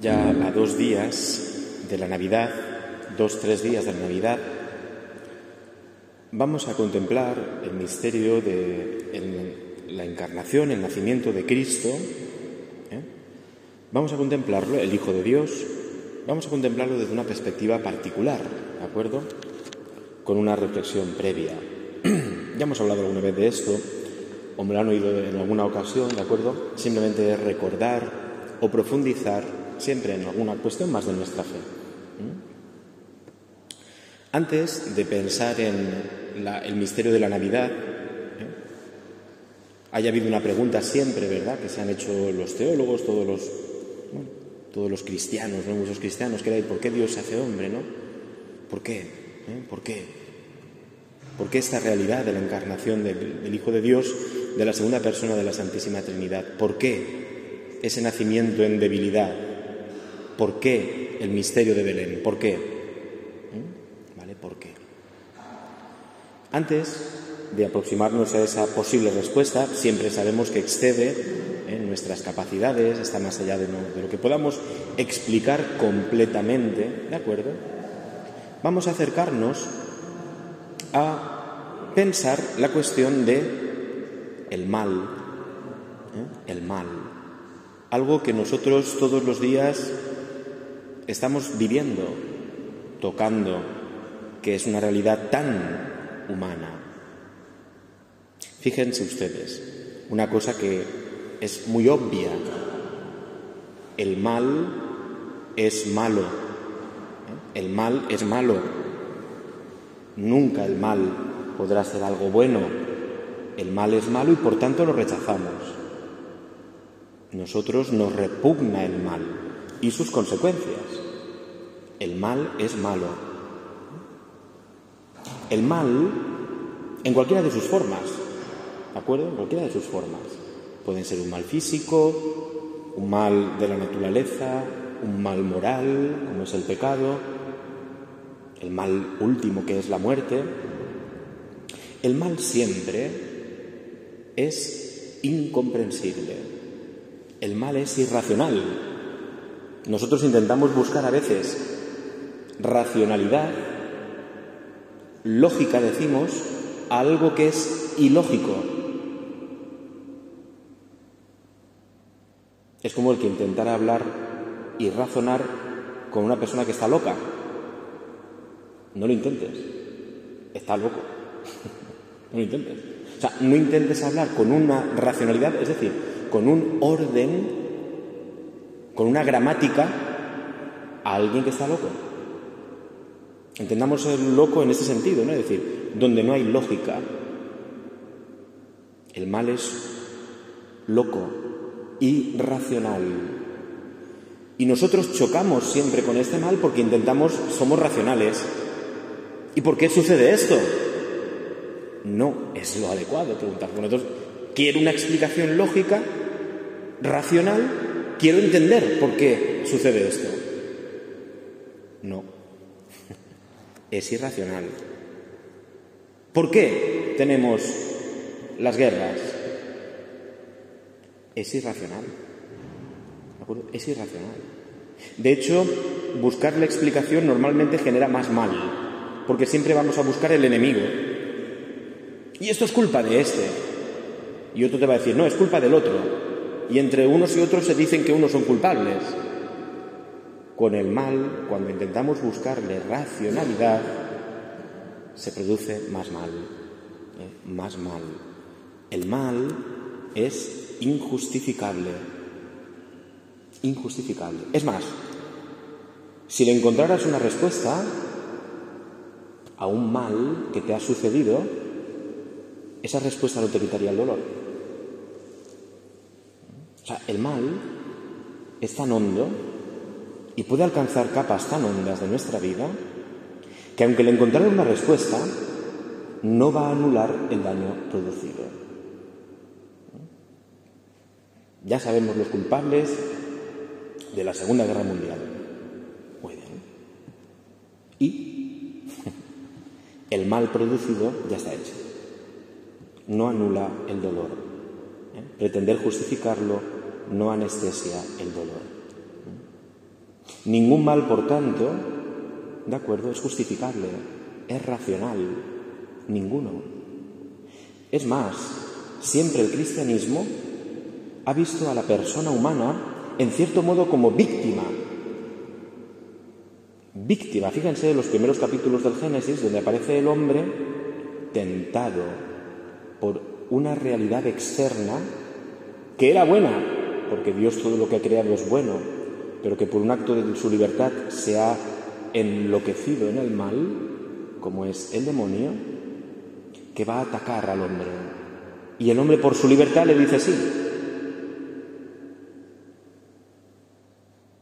Ya a dos días de la Navidad, dos, tres días de la Navidad, vamos a contemplar el misterio de la encarnación, el nacimiento de Cristo. ¿eh? Vamos a contemplarlo, el Hijo de Dios, vamos a contemplarlo desde una perspectiva particular, ¿de acuerdo? Con una reflexión previa. ya hemos hablado alguna vez de esto, o me lo han oído en alguna ocasión, ¿de acuerdo? Simplemente recordar o profundizar siempre en alguna cuestión más de nuestra fe. Antes de pensar en el misterio de la Navidad, ¿eh? haya habido una pregunta siempre, ¿verdad?, que se han hecho los teólogos, todos los, todos los cristianos, ¿no? muchos cristianos, que era ¿por qué Dios se hace hombre, no? ¿Por qué? ¿Eh? ¿Por qué? ¿Por qué esta realidad de la encarnación del Hijo de Dios, de la segunda persona de la Santísima Trinidad? ¿Por qué ese nacimiento en debilidad? ¿Por qué el misterio de Belén? ¿Por qué? ¿Mm? ¿Vale? ¿Por qué? Antes de aproximarnos a esa posible respuesta, siempre sabemos que excede ¿eh? nuestras capacidades, está más allá de, lo que podamos explicar completamente, ¿de acuerdo? Vamos a acercarnos a pensar la cuestión de el mal, ¿eh? el mal, algo que nosotros todos los días estamos viviendo, tocando, que es una realidad tan humana. Fíjense ustedes, una cosa que es muy obvia, el mal es malo, ¿eh? el mal es malo, nunca el mal podrá ser algo bueno, el mal es malo y por tanto lo rechazamos. Nosotros nos repugna el mal y sus consecuencias. El mal es malo. El mal, en cualquiera de sus formas, ¿de acuerdo? En cualquiera de sus formas. Pueden ser un mal físico, un mal de la naturaleza, un mal moral, como es el pecado, el mal último que es la muerte. El mal siempre es incomprensible. El mal es irracional. Nosotros intentamos buscar a veces racionalidad, lógica decimos, a algo que es ilógico. Es como el que intentara hablar y razonar con una persona que está loca. No lo intentes. Está loco. no lo intentes. O sea, no intentes hablar con una racionalidad, es decir, con un orden, con una gramática a alguien que está loco. Entendamos el loco en ese sentido, ¿no? Es decir, donde no hay lógica. El mal es loco, irracional. Y nosotros chocamos siempre con este mal porque intentamos, somos racionales. ¿Y por qué sucede esto? No es lo adecuado preguntar. Nosotros quiero una explicación lógica, racional, quiero entender por qué sucede esto. No, es irracional. ¿Por qué tenemos las guerras? Es irracional. ¿De acuerdo? Es irracional. De hecho, buscar la explicación normalmente genera más mal, porque siempre vamos a buscar el enemigo. Y esto es culpa de este. Y otro te va a decir, no, es culpa del otro. Y entre unos y otros se dicen que unos son culpables. Con el mal, cuando intentamos buscarle racionalidad, se produce más mal. ¿eh? Más mal. El mal es injustificable. Injustificable. Es más, si le encontraras una respuesta a un mal que te ha sucedido, esa respuesta no te quitaría el dolor. O sea, el mal es tan hondo y puede alcanzar capas tan hondas de nuestra vida que aunque le encontrara una respuesta, no va a anular el daño producido. Ya sabemos los culpables de la Segunda Guerra Mundial. Muy. Y el mal producido ya está hecho. No anula el dolor. ¿eh? Pretender justificarlo no anestesia el dolor. Ningún mal, por tanto, de acuerdo, es justificable, es racional, ninguno. Es más, siempre el cristianismo ha visto a la persona humana en cierto modo como víctima. Víctima, fíjense en los primeros capítulos del Génesis, donde aparece el hombre tentado por una realidad externa que era buena, porque Dios todo lo que ha creado es bueno, pero que por un acto de su libertad se ha enloquecido en el mal, como es el demonio, que va a atacar al hombre. Y el hombre por su libertad le dice sí.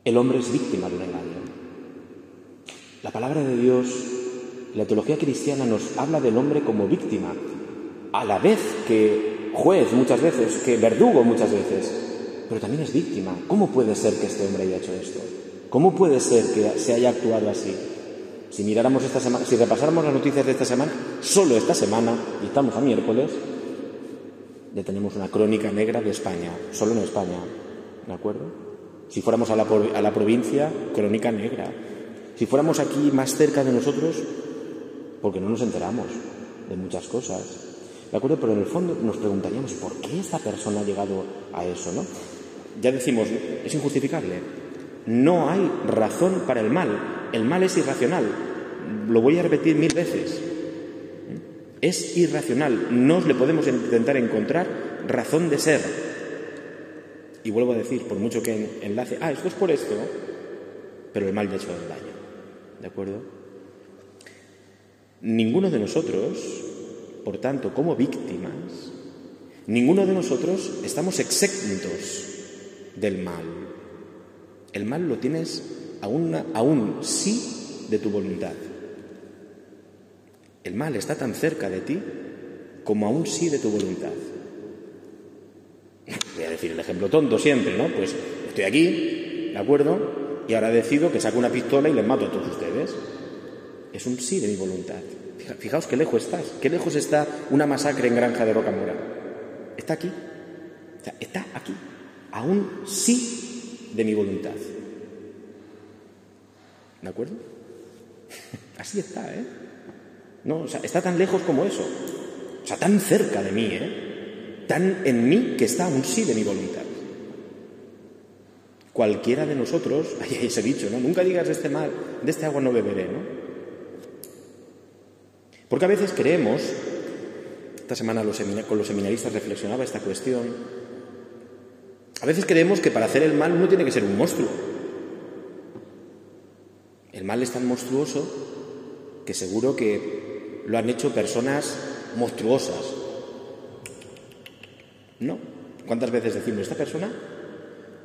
El hombre es víctima de un engaño. La palabra de Dios, la teología cristiana nos habla del hombre como víctima, a la vez que juez muchas veces, que verdugo muchas veces, pero también es víctima. ¿Cómo puede ser que este hombre haya hecho esto? ¿Cómo puede ser que se haya actuado así? Si miráramos esta semana, si repasáramos las noticias de esta semana, solo esta semana, y estamos a miércoles, ya tenemos una crónica negra de España, solo en España, ¿de acuerdo? Si fuéramos a la, a la provincia, crónica negra. Si fuéramos aquí más cerca de nosotros, porque no nos enteramos de muchas cosas. ¿De acuerdo? Pero en el fondo nos preguntaríamos, ¿por qué esta persona ha llegado a eso, no? Ya decimos, es injustificable. No hay razón para el mal. El mal es irracional. Lo voy a repetir mil veces. Es irracional. No le podemos intentar encontrar razón de ser. Y vuelvo a decir, por mucho que enlace, ah, esto es por esto, pero el mal ya ha hecho el daño. ¿De acuerdo? Ninguno de nosotros, por tanto, como víctimas, ninguno de nosotros estamos exentos del mal. El mal lo tienes a, un sí de tu voluntad. El mal está tan cerca de ti como a un sí de tu voluntad. Voy a decir el ejemplo tonto siempre, ¿no? Pues estoy aquí, ¿de acuerdo? Y ahora decido que saco una pistola y les mato a todos ustedes. Es un sí de mi voluntad. Fijaos qué lejos estás, qué lejos está una masacre en Granja de Rocamora. Está aquí. Está aquí. A un sí de mi voluntad. ¿De acuerdo? Así está, ¿eh? No, o sea, está tan lejos como eso. O sea, tan cerca de mí, ¿eh? Tan en mí que está un sí de mi voluntad. Cualquiera de nosotros, ahí ese dicho, ¿no? Nunca digas de este mal, de este agua no beberé, ¿no? Porque a veces creemos, esta semana con los seminaristas reflexionaba esta cuestión, a veces creemos que para hacer el mal uno tiene que ser un monstruo. El mal es tan monstruoso que seguro que lo han hecho personas monstruosas. No. ¿Cuántas veces decimos, esta persona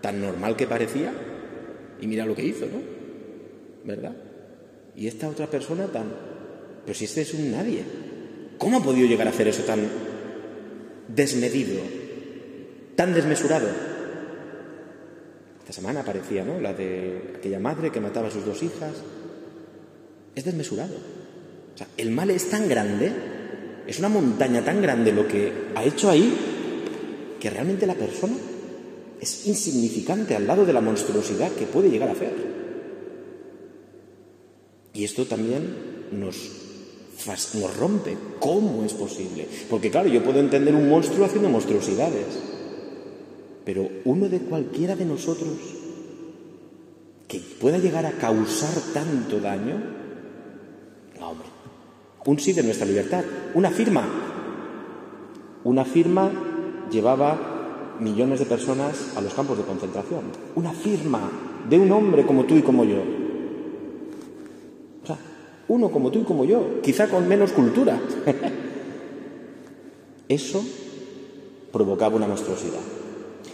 tan normal que parecía y mira lo que hizo, ¿no? ¿Verdad? Y esta otra persona tan... Pero si este es un nadie. ¿Cómo ha podido llegar a hacer eso tan desmedido, tan desmesurado? Esta semana aparecía, ¿no? La de aquella madre que mataba a sus dos hijas. Es desmesurado. O sea, el mal es tan grande, es una montaña tan grande lo que ha hecho ahí, que realmente la persona es insignificante al lado de la monstruosidad que puede llegar a hacer. Y esto también nos, nos rompe. ¿Cómo es posible? Porque claro, yo puedo entender un monstruo haciendo monstruosidades. Pero uno de cualquiera de nosotros que pueda llegar a causar tanto daño, no, hombre. Un sí de nuestra libertad, una firma. Una firma llevaba millones de personas a los campos de concentración. Una firma de un hombre como tú y como yo. O sea, uno como tú y como yo, quizá con menos cultura. Eso provocaba una monstruosidad.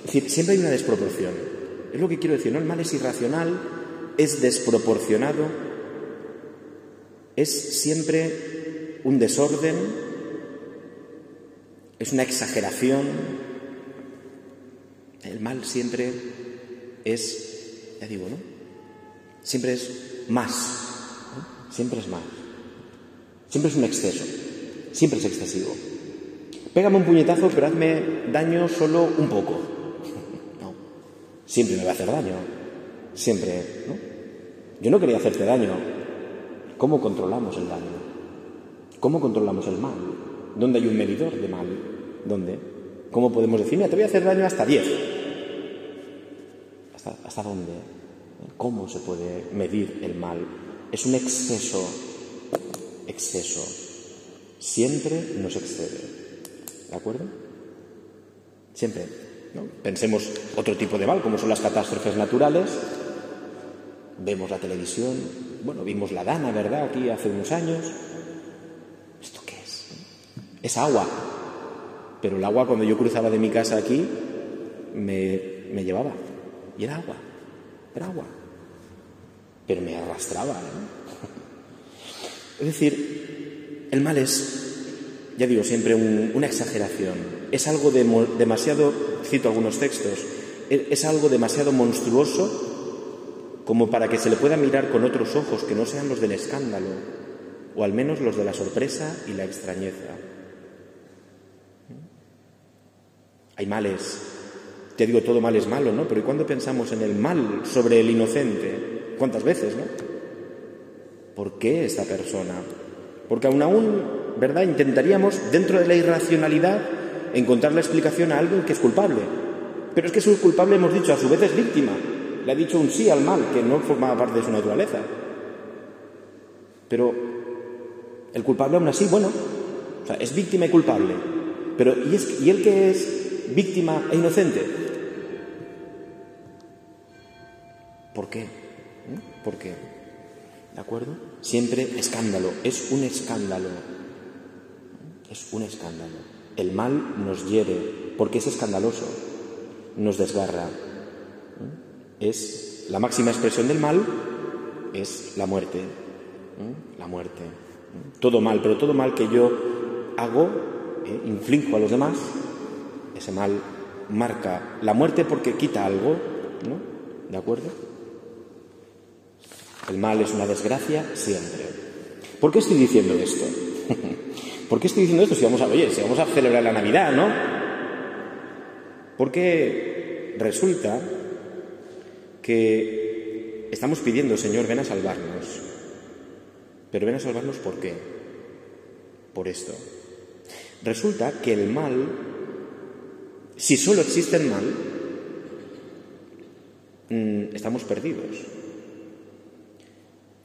Es decir, siempre hay una desproporción. Es lo que quiero decir. El mal es irracional, es desproporcionado, es siempre un desorden, es una exageración. El mal siempre es, ya digo, ¿no? Siempre es más, siempre es más, siempre es un exceso, siempre es excesivo. Pégame un puñetazo, pero hazme daño solo un poco siempre me va a hacer daño. Siempre, ¿no? Yo no quería hacerte daño. ¿Cómo controlamos el daño? ¿Cómo controlamos el mal? ¿Dónde hay un medidor de mal? ¿Dónde? ¿Cómo podemos decir, mira, te voy a hacer daño hasta 10? ¿Hasta, ¿Hasta dónde? ¿Cómo se puede medir el mal? Es un exceso, exceso. Siempre nos excede. ¿De acuerdo? Siempre. Pensemos otro tipo de mal, como son las catástrofes naturales. Vemos la televisión, bueno, vimos la Dana, ¿verdad? Aquí hace unos años. ¿Esto qué es? Es agua. Pero el agua cuando yo cruzaba de mi casa aquí me, me llevaba. Y era agua. Era agua. Pero me arrastraba. ¿no? Es decir, el mal es, ya digo siempre, un, una exageración. Es algo de, demasiado, cito algunos textos, es algo demasiado monstruoso como para que se le pueda mirar con otros ojos que no sean los del escándalo, o al menos los de la sorpresa y la extrañeza. Hay males. Te digo, todo mal es malo, ¿no? Pero ¿y cuando pensamos en el mal sobre el inocente? ¿Cuántas veces, no? ¿Por qué esta persona? Porque aún aún, ¿verdad? Intentaríamos, dentro de la irracionalidad, encontrar la explicación a alguien que es culpable. Pero es que su culpable, hemos dicho, a su vez es víctima. Le ha dicho un sí al mal, que no formaba parte de su naturaleza. Pero el culpable aún así, bueno, o sea, es víctima y culpable. Pero ¿y, es, ¿y él que es víctima e inocente? ¿Por qué? ¿Mm? ¿Por qué? ¿De acuerdo? Siempre escándalo, es un escándalo. Es un escándalo. El mal nos hiere porque es escandaloso, nos desgarra. Es la máxima expresión del mal es la muerte. La muerte. Todo mal, pero todo mal que yo hago, eh, inflijo a los demás, ese mal marca la muerte porque quita algo, ¿no? ¿De acuerdo? El mal es una desgracia siempre. ¿Por qué estoy diciendo esto? ¿Por qué estoy diciendo esto si vamos a, oye, si vamos a celebrar la Navidad, ¿no? Porque resulta que estamos pidiendo, Señor, ven a salvarnos. Pero ven a salvarnos ¿por qué? Por esto. Resulta que el mal, si solo existe el mal, mm, estamos perdidos.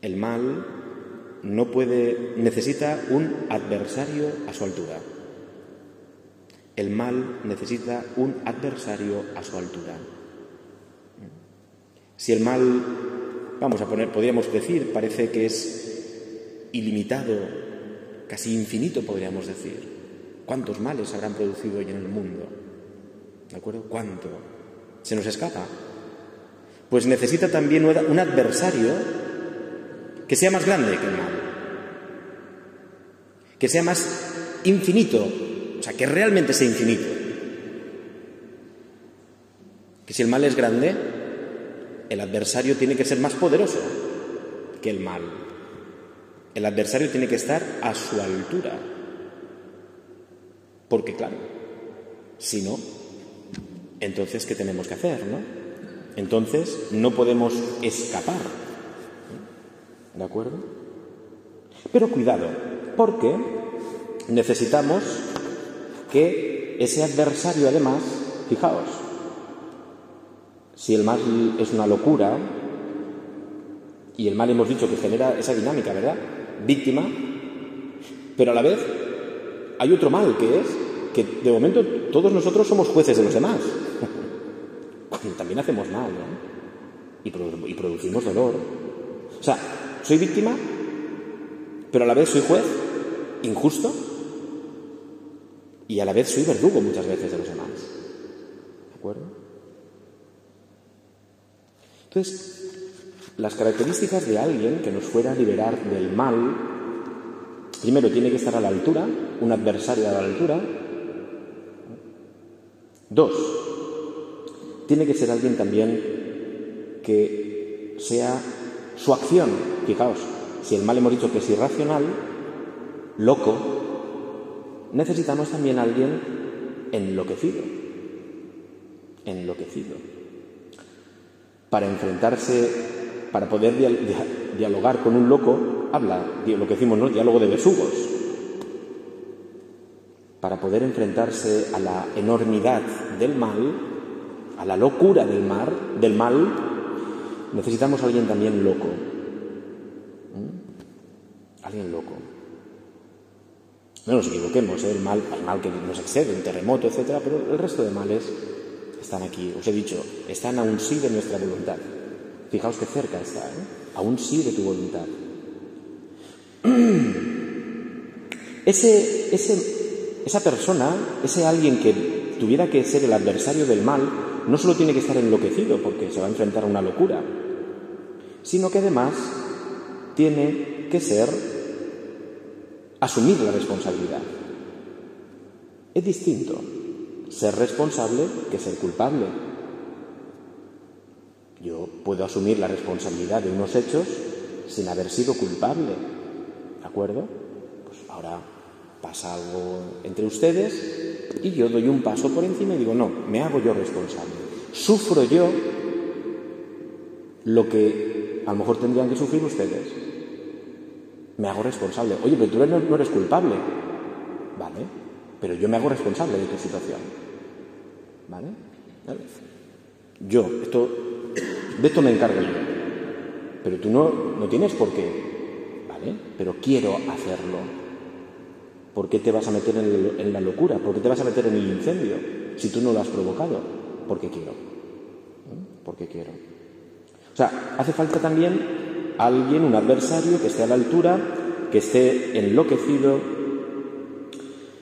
El mal no puede, necesita un adversario a su altura. El mal necesita un adversario a su altura. Si el mal, vamos a poner, podríamos decir, parece que es ilimitado, casi infinito, podríamos decir. ¿Cuántos males habrán producido hoy en el mundo? ¿De acuerdo? ¿Cuánto? ¿Se nos escapa? Pues necesita también un adversario que sea más grande que el mal, que sea más infinito, o sea, que realmente sea infinito. Que si el mal es grande, el adversario tiene que ser más poderoso que el mal. El adversario tiene que estar a su altura. Porque claro, si no, entonces ¿qué tenemos que hacer, no? Entonces no podemos escapar ¿De acuerdo? Pero cuidado, porque necesitamos que ese adversario, además, fijaos, si el mal es una locura, y el mal hemos dicho que genera esa dinámica, ¿verdad? Víctima, pero a la vez hay otro mal que es que de momento todos nosotros somos jueces de los demás. También hacemos mal, ¿no? Y, producimos dolor. O sea, soy víctima, pero a la vez soy juez, injusto, y a la vez soy verdugo muchas veces de los demás. ¿De acuerdo? Entonces, las características de alguien que nos fuera a liberar del mal, primero tiene que estar a la altura, un adversario a la altura. Dos, tiene que ser alguien también que sea su acción, fijaos, si el mal hemos dicho que es irracional, loco, necesitamos también a alguien enloquecido, enloquecido, para enfrentarse, para poder dialogar con un loco, habla, lo que decimos, ¿no? Diálogo de besugos. Para poder enfrentarse a la enormidad del mal, a la locura del, mar, del mal, necesitamos a alguien también loco. ¿Mm? Alguien loco. No nos equivoquemos, ¿eh? el mal, mal que nos excede, un terremoto, etcétera, pero el resto de males están aquí. Os he dicho, están a un sí de nuestra voluntad. Fijaos que cerca está, ¿eh? a un sí de tu voluntad. Ese, ese, esa persona, ese alguien que tuviera que ser el adversario del mal, no solo tiene que estar enloquecido porque se va a enfrentar a una locura, sino que además tiene que ser asumir la responsabilidad. Es distinto ser responsable que ser culpable. Yo puedo asumir la responsabilidad de unos hechos sin haber sido culpable. ¿De acuerdo? Pues ahora pasa algo entre ustedes y yo doy un paso por encima y digo, no, me hago yo responsable. Sufro yo lo que a lo mejor tendrían que sufrir ustedes. Me hago responsable. Oye, pero tú no eres culpable. Vale, pero yo me hago responsable de tu situación. ¿Vale? Yo, esto, de esto me encargo yo. Pero tú no, no tienes por qué. ¿Vale? Pero quiero hacerlo. ¿Por qué te vas a meter en, la locura? ¿Por qué te vas a meter en el incendio si tú no lo has provocado? Porque quiero. ¿Eh? Porque quiero. O sea, hace falta también alguien, un adversario que esté a la altura, que esté enloquecido,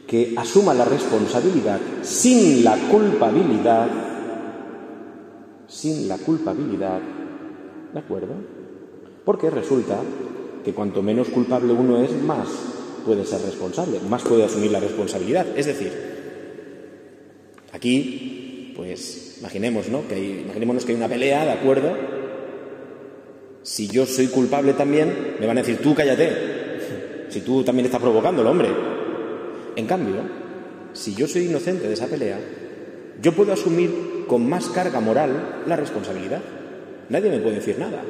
que asuma la responsabilidad sin la culpabilidad, sin la culpabilidad, ¿de acuerdo? Porque resulta que cuanto menos culpable uno es, más puede ser responsable, más puede asumir la responsabilidad. Es decir, aquí, pues imaginemos, ¿no? Que imaginémonos que hay una pelea, ¿de acuerdo? Si yo soy culpable también, me van a decir, tú cállate, si tú también estás provocándolo, hombre. En cambio, si yo soy inocente de esa pelea, yo puedo asumir con más carga moral la responsabilidad. Nadie me puede decir nada.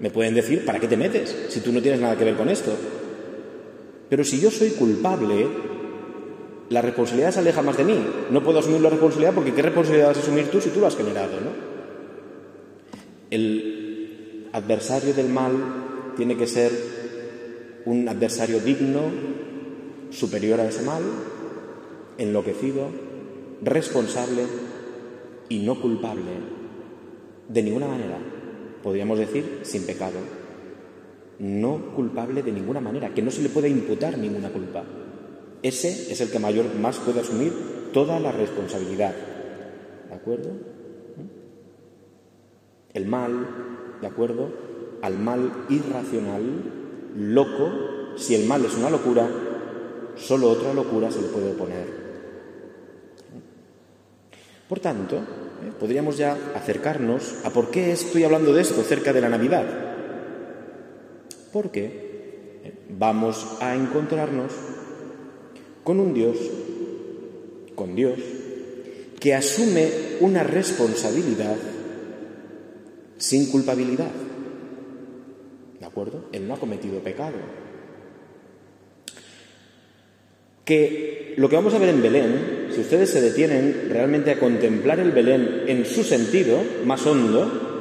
Me pueden decir, ¿para qué te metes si tú no tienes nada que ver con esto? Pero si yo soy culpable, la responsabilidad se aleja más de mí. No puedo asumir la responsabilidad porque ¿qué responsabilidad vas a asumir tú si tú lo has generado? ¿no? El adversario del mal tiene que ser un adversario digno, superior a ese mal, enloquecido, responsable y no culpable. De ninguna manera, podríamos decir, sin pecado no culpable de ninguna manera, que no se le puede imputar ninguna culpa. Ese es el que mayor más puede asumir toda la responsabilidad. ¿De acuerdo? El mal, ¿de acuerdo? Al mal irracional, loco, si el mal es una locura, solo otra locura se le puede oponer. Por tanto, ¿eh? podríamos ya acercarnos a por qué estoy hablando de esto cerca de la Navidad porque eh, vamos a encontrarnos con un Dios, con Dios, que asume una responsabilidad sin culpabilidad. ¿De acuerdo? Él no ha cometido pecado. Que lo que vamos a ver en Belén, si ustedes se detienen realmente a contemplar el Belén en su sentido más hondo,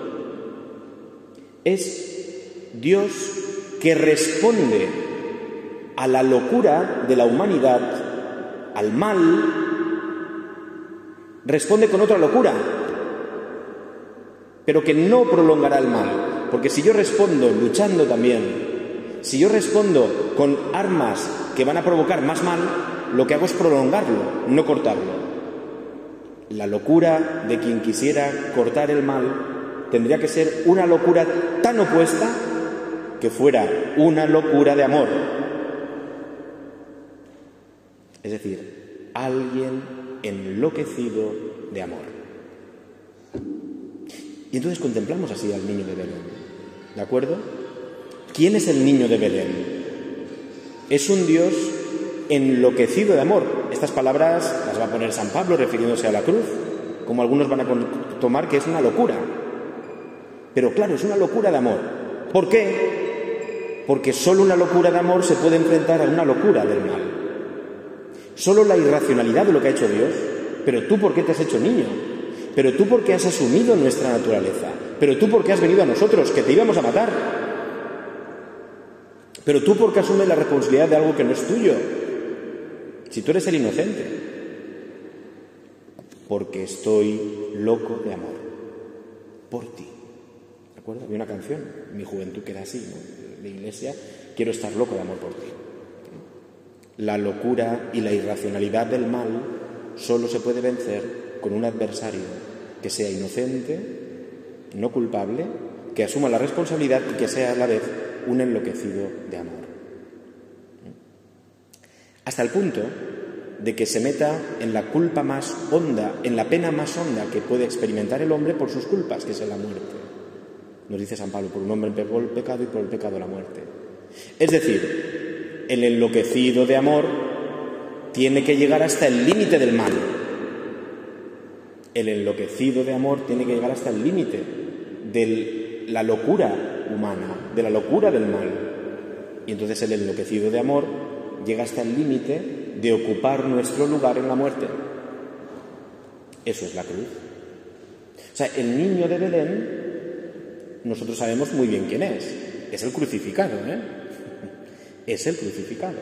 es Dios que responde a la locura de la humanidad, al mal, responde con otra locura, pero que no prolongará el mal. Porque si yo respondo luchando también, si yo respondo con armas que van a provocar más mal, lo que hago es prolongarlo, no cortarlo. La locura de quien quisiera cortar el mal tendría que ser una locura tan opuesta que fuera una locura de amor. Es decir, alguien enloquecido de amor. Y entonces contemplamos así al niño de Belén. ¿De acuerdo? ¿Quién es el niño de Belén? Es un Dios enloquecido de amor. Estas palabras las va a poner San Pablo refiriéndose a la cruz, como algunos van a tomar que es una locura. Pero claro, es una locura de amor. ¿Por qué? Porque solo una locura de amor se puede enfrentar a una locura del mal. Solo la irracionalidad de lo que ha hecho Dios. Pero tú, ¿por qué te has hecho niño? Pero tú, ¿por qué has asumido nuestra naturaleza? Pero tú, ¿por qué has venido a nosotros, que te íbamos a matar? Pero tú, ¿por qué asumes la responsabilidad de algo que no es tuyo? Si tú eres el inocente. Porque estoy loco de amor. Por ti. ¿De acuerdo? Había una canción mi juventud que era así, ¿no? De iglesia. Quiero estar loco de amor por ti. La locura y la irracionalidad del mal solo se puede vencer con un adversario que sea inocente, no culpable, que asuma la responsabilidad y que sea a la vez un enloquecido de amor. Hasta el punto de que se meta en la culpa más honda, en la pena más honda que puede experimentar el hombre por sus culpas, que es la muerte. Nos dice San Pablo, por un hombre pegó el pecado y por el pecado la muerte. Es decir, el enloquecido de amor tiene que llegar hasta el límite del mal. El enloquecido de amor tiene que llegar hasta el límite de la locura humana, de la locura del mal. Y entonces el enloquecido de amor llega hasta el límite de ocupar nuestro lugar en la muerte. Eso es la cruz. O sea, el niño de Belén, nosotros sabemos muy bien quién es. Es el crucificado, ¿eh? Es el crucificado.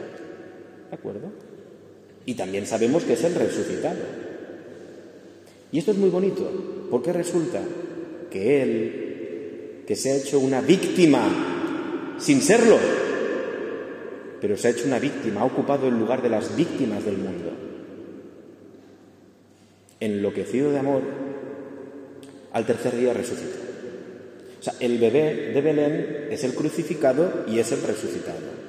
¿De acuerdo? Y también sabemos que es el resucitado. Y esto es muy bonito, porque resulta que Él, que se ha hecho una víctima sin serlo, pero se ha hecho una víctima, ha ocupado el lugar de las víctimas del mundo. Enloquecido de amor, al tercer día resucita. O sea, el bebé de Belén es el crucificado y es el resucitado.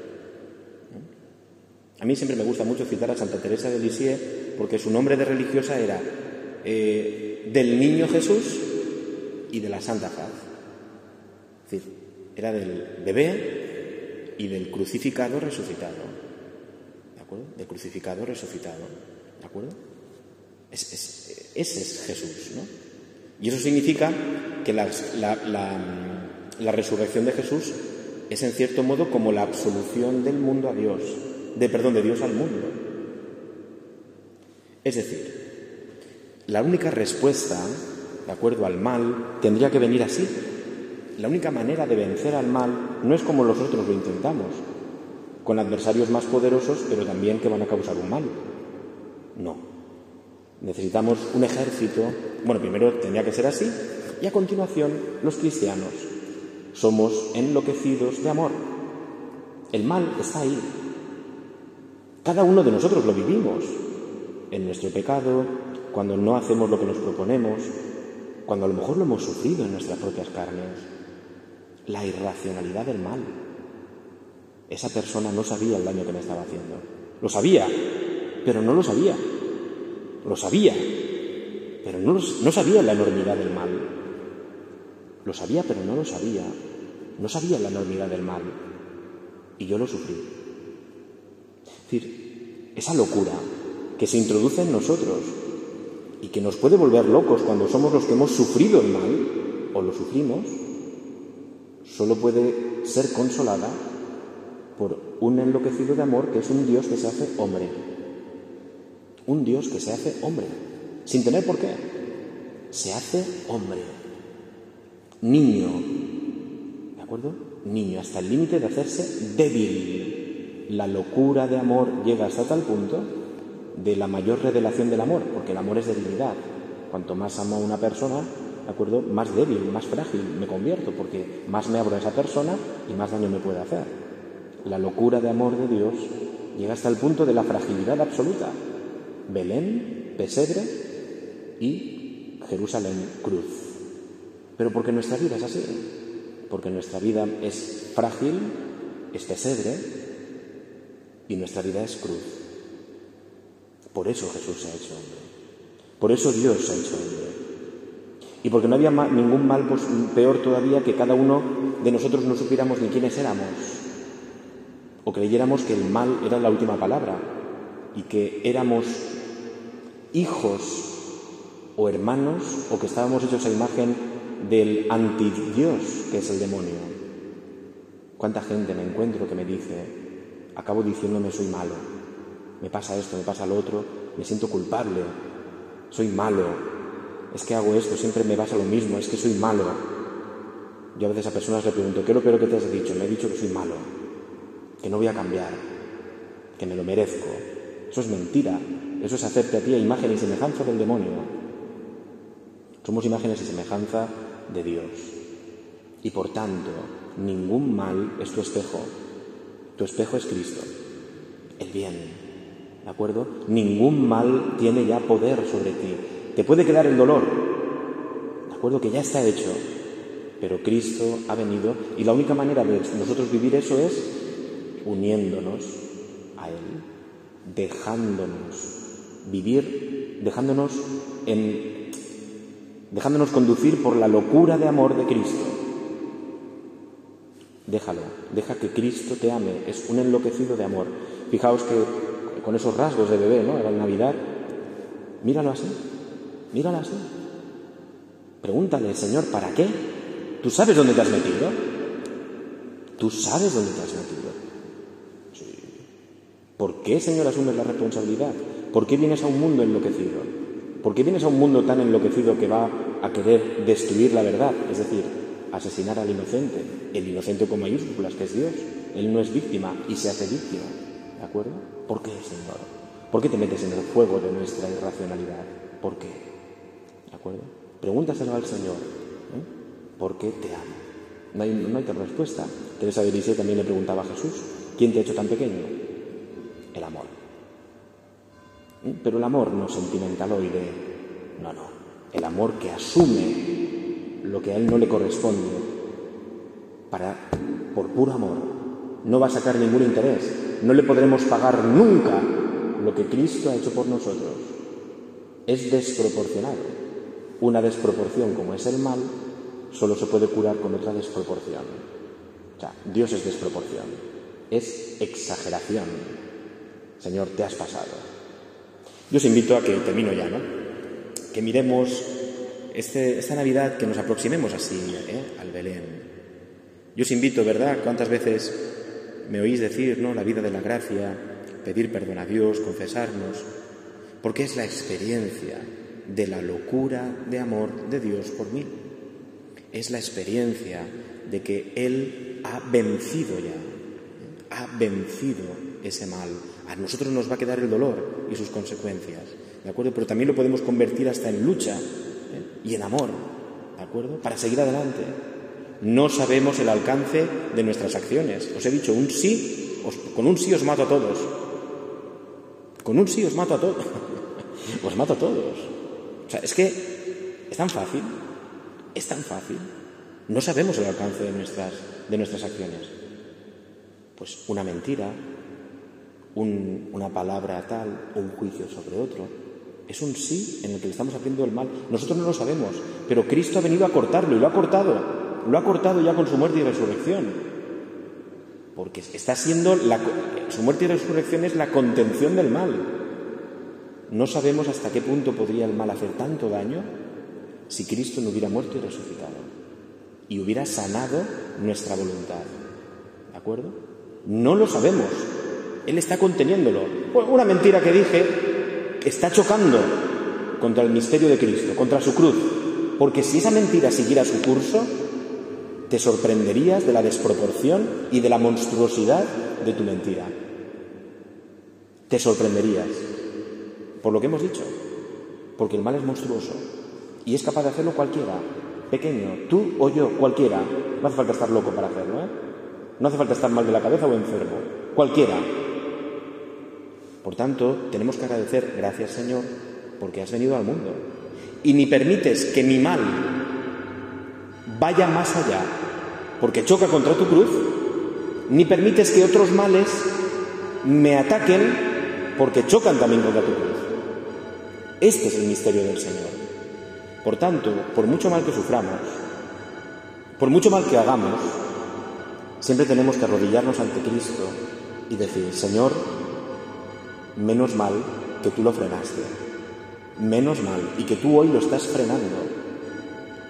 A mí siempre me gusta mucho citar a Santa Teresa de Lisieux porque su nombre de religiosa era eh, del niño Jesús y de la Santa Faz. Es decir, era del bebé y del crucificado resucitado. ¿De acuerdo? Del crucificado resucitado. ¿De acuerdo? ese es Jesús, ¿no? Y eso significa que la, la resurrección de Jesús es en cierto modo como la absolución del mundo a Dios de perdón de Dios al mundo. Es decir, la única respuesta, de acuerdo al mal, tendría que venir así. La única manera de vencer al mal no es como nosotros lo intentamos, con adversarios más poderosos, pero también que van a causar un mal. No. Necesitamos un ejército. Bueno, primero tendría que ser así, y a continuación los cristianos somos enloquecidos de amor. El mal está ahí, cada uno de nosotros lo vivimos en nuestro pecado, cuando no hacemos lo que nos proponemos, cuando a lo mejor lo hemos sufrido en nuestras propias carnes. La irracionalidad del mal. Esa persona no sabía el daño que me estaba haciendo. Lo sabía, pero no lo sabía. Lo sabía, pero no, no sabía la enormidad del mal. Lo sabía, pero no lo sabía. No sabía la enormidad del mal. Y yo lo sufrí. Es decir, esa locura que se introduce en nosotros y que nos puede volver locos cuando somos los que hemos sufrido el mal o lo sufrimos, solo puede ser consolada por un enloquecido de amor que es un Dios que se hace hombre. Un Dios que se hace hombre, sin tener por qué. Se hace hombre. Niño. ¿De acuerdo? Niño, hasta el límite de hacerse débil la locura de amor llega hasta tal punto de la mayor revelación del amor, porque el amor es debilidad. Cuanto más amo a una persona, ¿de acuerdo? Más débil, más frágil me convierto, porque más me abro a esa persona y más daño me puede hacer. La locura de amor de Dios llega hasta el punto de la fragilidad absoluta. Belén, pesebre y Jerusalén, cruz. Pero porque nuestra vida es así, porque nuestra vida es frágil, es pesebre, y nuestra vida es cruz. Por eso Jesús se ha hecho hombre. Por eso Dios se ha hecho hombre. Y porque no había ningún mal pues, peor todavía que cada uno de nosotros no supiéramos ni quiénes éramos. O creyéramos que el mal era la última palabra y que éramos hijos o hermanos o que estábamos hechos a imagen del anti-Dios que es el demonio. ¿Cuánta gente me encuentro que me dice, acabo diciéndome soy malo, me pasa esto, me pasa lo otro, me siento culpable, soy malo, es que hago esto, siempre me pasa lo mismo, es que soy malo. Yo a veces a personas le pregunto, ¿qué es lo peor que te has dicho? Me he dicho que soy malo, que no voy a cambiar, que me lo merezco. Eso es mentira, eso es hacerte a ti a imagen y semejanza del demonio. Somos imágenes y semejanza de Dios. Y por tanto, ningún mal es tu espejo. Tu espejo es Cristo, el bien. ¿De acuerdo? Ningún mal tiene ya poder sobre ti. Te puede quedar el dolor. ¿De acuerdo? Que ya está hecho. Pero Cristo ha venido y la única manera de nosotros vivir eso es uniéndonos a Él, dejándonos vivir, dejándonos en dejándonos conducir por la locura de amor de Cristo. Déjalo, deja que Cristo te ame, es un enloquecido de amor. Fijaos que con esos rasgos de bebé, ¿no? Era Navidad. Míralo así, míralo así. Pregúntale, Señor, ¿para qué? ¿Tú sabes dónde te has metido? ¿Tú sabes dónde te has metido? Sí. ¿Por qué, Señor, asumes la responsabilidad? ¿Por qué vienes a un mundo enloquecido? ¿Por qué vienes a un mundo tan enloquecido que va a querer destruir la verdad? Es decir, asesinar al inocente. El inocente con mayúsculas, que es Dios. Él no es víctima y se hace víctima. ¿De acuerdo? ¿Por qué, Señor? ¿Por qué te metes en el fuego de nuestra irracionalidad? ¿Por qué? ¿De acuerdo? Pregúntaselo al Señor. ¿eh? ¿Por qué te amo? No hay, no hay respuesta. Teresa de Lisieux también le preguntaba a Jesús, ¿quién te ha hecho tan pequeño? El amor. Pero el amor no sentimentaloide, no, no. El amor que asume lo que a él no le corresponde para, por puro amor. No va a sacar ningún interés. No le podremos pagar nunca lo que Cristo ha hecho por nosotros. Es desproporcionado. Una desproporción como es el mal solo se puede curar con otra desproporción. O sea, Dios es desproporción. Es exageración. Señor, te has pasado. Yo os invito a que, termino ya, ¿no? Que miremos este, esta Navidad, que nos aproximemos así ¿eh? al Belén. Yo os invito, ¿verdad? ¿Cuántas veces me oís decir, ¿no? La vida de la gracia, pedir perdón a Dios, confesarnos, porque es la experiencia de la locura de amor de Dios por mí. Es la experiencia de que Él ha vencido ya, ha vencido ese mal, a nosotros nos va a quedar el dolor y sus consecuencias, ¿de acuerdo? Pero también lo podemos convertir hasta en lucha ¿eh? y en amor, ¿de acuerdo? Para seguir adelante. No sabemos el alcance de nuestras acciones. Os he dicho, un sí, con un sí os mato a todos. Con un sí os mato a todos. os mato a todos. O sea, es que es tan fácil, es tan fácil. No sabemos el alcance de nuestras, de nuestras acciones. Pues una mentira, una palabra tal un juicio sobre otro. Es un sí en el que le estamos haciendo el mal. Nosotros no lo sabemos, pero Cristo ha venido a cortarlo y lo ha cortado. Lo ha cortado ya con su muerte y resurrección. Porque está siendo su muerte y resurrección es la contención del mal. No sabemos hasta qué punto podría el mal hacer tanto daño si Cristo no hubiera muerto y resucitado y hubiera sanado nuestra voluntad. ¿De acuerdo? No lo sabemos, él está conteniéndolo. Una mentira que dije está chocando contra el misterio de Cristo, contra su cruz. Porque si esa mentira siguiera su curso, te sorprenderías de la desproporción y de la monstruosidad de tu mentira. Te sorprenderías por lo que hemos dicho. Porque el mal es monstruoso y es capaz de hacerlo cualquiera, pequeño, tú o yo, cualquiera. No hace falta estar loco para hacerlo, ¿eh? No hace falta estar mal de la cabeza o enfermo, cualquiera. Por tanto, tenemos que agradecer, gracias Señor, porque has venido al mundo. Y ni permites que mi mal vaya más allá, porque choca contra tu cruz, ni permites que otros males me ataquen porque chocan también contra tu cruz. Este es el misterio del Señor. Por tanto, por mucho mal que suframos, por mucho mal que hagamos, siempre tenemos que arrodillarnos ante Cristo y decir, Señor, menos mal que tú lo frenaste. Menos mal y que tú hoy lo estás frenando.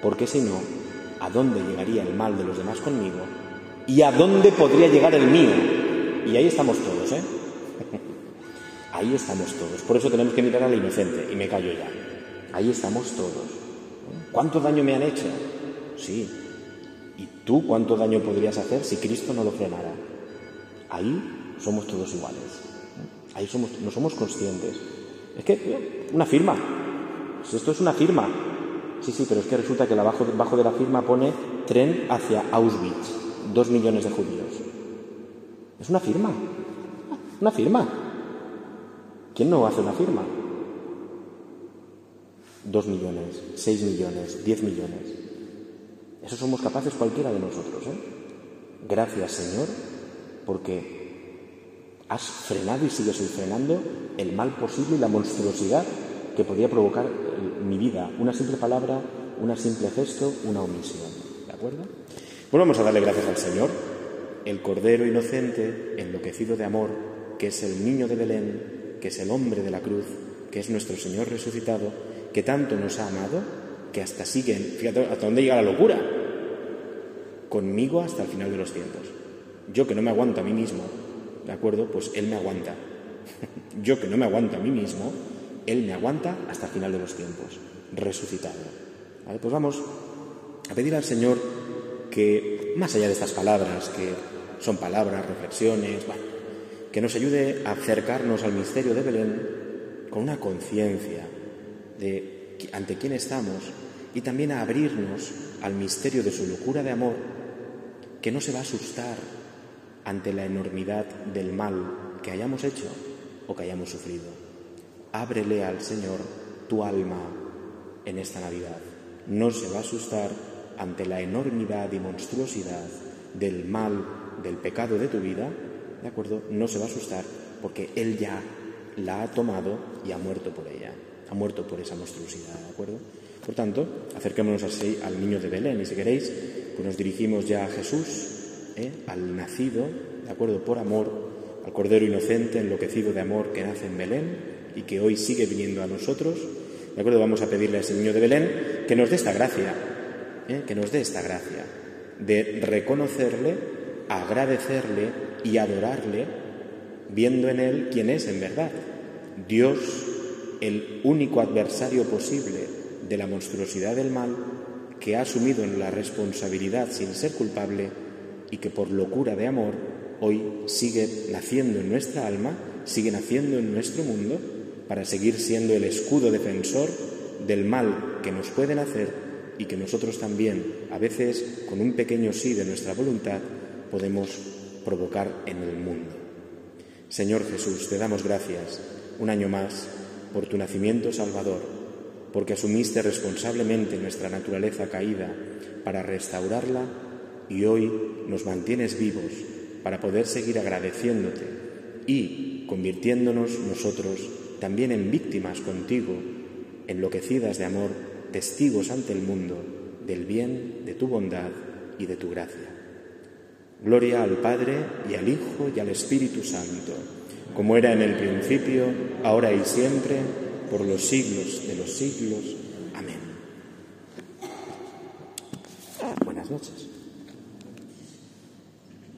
Porque si no, a dónde llegaría el mal de los demás conmigo y a dónde podría llegar el mío. Y ahí estamos todos, ¿eh? Ahí estamos todos. Por eso tenemos que mirar al inocente, y me callo ya. Ahí estamos todos. ¿Cuánto daño me han hecho? Sí. ¿Y tú cuánto daño podrías hacer si Cristo no lo frenara? Ahí somos todos iguales. Ahí somos, no somos conscientes. Es que una firma. esto es una firma. Sí, sí, pero es que resulta que abajo, debajo de la firma pone tren hacia Auschwitz. Dos millones de judíos. Es una firma. Una firma. ¿Quién no hace una firma? Dos millones, seis millones, diez millones. Eso somos capaces cualquiera de nosotros. ¿eh? Gracias, Señor, porque has frenado y sigues frenando el mal posible y la monstruosidad que podía provocar mi vida. Una simple palabra, una simple gesto, una omisión. ¿De acuerdo? Bueno, vamos a darle gracias al Señor, el Cordero inocente, enloquecido de amor, que es el niño de Belén, que es el hombre de la cruz, que es nuestro Señor resucitado, que tanto nos ha amado, que hasta sigue, fíjate hasta dónde llega la locura, conmigo hasta el final de los tiempos. Yo que no me aguanto a mí mismo, ¿de acuerdo? Pues Él me aguanta. Yo que no me aguanto a mí mismo, Él me aguanta hasta el final de los tiempos, resucitado. Pues vamos a pedir al Señor que, más allá de estas palabras, que son palabras, reflexiones, que nos ayude a acercarnos al misterio de Belén con una conciencia de ante quién estamos y también a abrirnos al misterio de su locura de amor, que no se va a asustar ante la enormidad del mal que hayamos hecho o que hayamos sufrido. Ábrele al Señor tu alma en esta Navidad. No se va a asustar ante la enormidad y monstruosidad del mal, del pecado de tu vida, ¿de acuerdo? No se va a asustar porque Él ya la ha tomado y ha muerto por ella, ha muerto por esa monstruosidad, ¿de acuerdo? Por tanto, acerquémonos así al niño de Belén y si queréis, pues nos dirigimos ya a Jesús, ¿eh? al nacido, ¿de acuerdo? Por amor, al Cordero inocente, enloquecido de amor que nace en Belén y que hoy sigue viniendo a nosotros, ¿de acuerdo? Vamos a pedirle a ese niño de Belén que nos dé esta gracia, ¿eh? que nos dé esta gracia de reconocerle, agradecerle y adorarle viendo en Él quién es en verdad. Dios, el único adversario posible de la monstruosidad del mal, que ha asumido en la responsabilidad sin ser culpable y que por locura de amor hoy sigue naciendo en nuestra alma, sigue naciendo en nuestro mundo para seguir siendo el escudo defensor del mal que nos pueden hacer y que nosotros también, a veces con un pequeño sí de nuestra voluntad, podemos provocar en el mundo. Señor Jesús, te damos gracias un año más por tu nacimiento salvador, porque asumiste responsablemente nuestra naturaleza caída para restaurarla y hoy nos mantienes vivos para poder seguir agradeciéndote y convirtiéndonos nosotros también en víctimas contigo, enloquecidas de amor, testigos ante el mundo del bien, de tu bondad y de tu gracia. Gloria al Padre y al Hijo y al Espíritu Santo, como era en el principio, ahora y siempre, por los siglos de los siglos. Amén. Buenas noches.